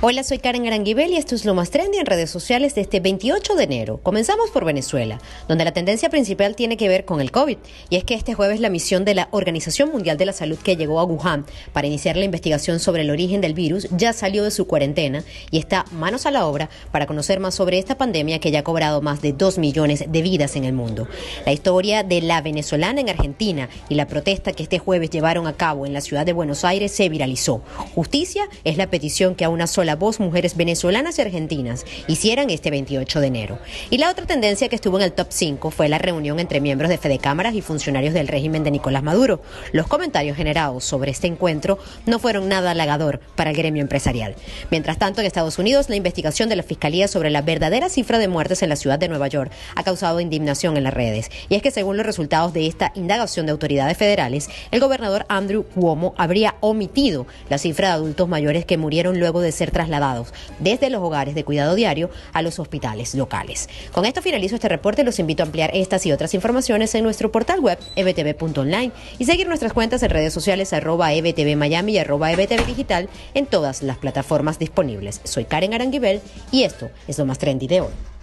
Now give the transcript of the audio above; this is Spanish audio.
Hola, soy Karen Aranguibel y esto es lo más trendy en redes sociales de este 28 de enero. Comenzamos por Venezuela, donde la tendencia principal tiene que ver con el COVID. Y es que este jueves la misión de la Organización Mundial de la Salud que llegó a Wuhan para iniciar la investigación sobre el origen del virus ya salió de su cuarentena y está manos a la obra para conocer más sobre esta pandemia que ya ha cobrado más de 2 millones de vidas en el mundo. La historia de la venezolana en Argentina y la protesta que este jueves llevaron a cabo en la ciudad de Buenos Aires se viralizó. Justicia es la petición que a una sola voz mujeres venezolanas y argentinas hicieran este 28 de enero. Y la otra tendencia que estuvo en el top 5 fue la reunión entre miembros de Fede Cámaras y funcionarios del régimen de Nicolás Maduro. Los comentarios generados sobre este encuentro no fueron nada halagador para el gremio empresarial. Mientras tanto, en Estados Unidos, la investigación de la Fiscalía sobre la verdadera cifra de muertes en la ciudad de Nueva York ha causado indignación en las redes. Y es que según los resultados de esta indagación de autoridades federales, el gobernador Andrew Cuomo habría omitido la cifra de adultos mayores que murieron luego de ser trasladados desde los hogares de cuidado diario a los hospitales locales. Con esto finalizo este reporte. Los invito a ampliar estas y otras informaciones en nuestro portal web ebtv.online y seguir nuestras cuentas en redes sociales arroba ebtv Miami y arroba ebtv digital en todas las plataformas disponibles. Soy Karen Aranguibel y esto es lo más trendy de hoy.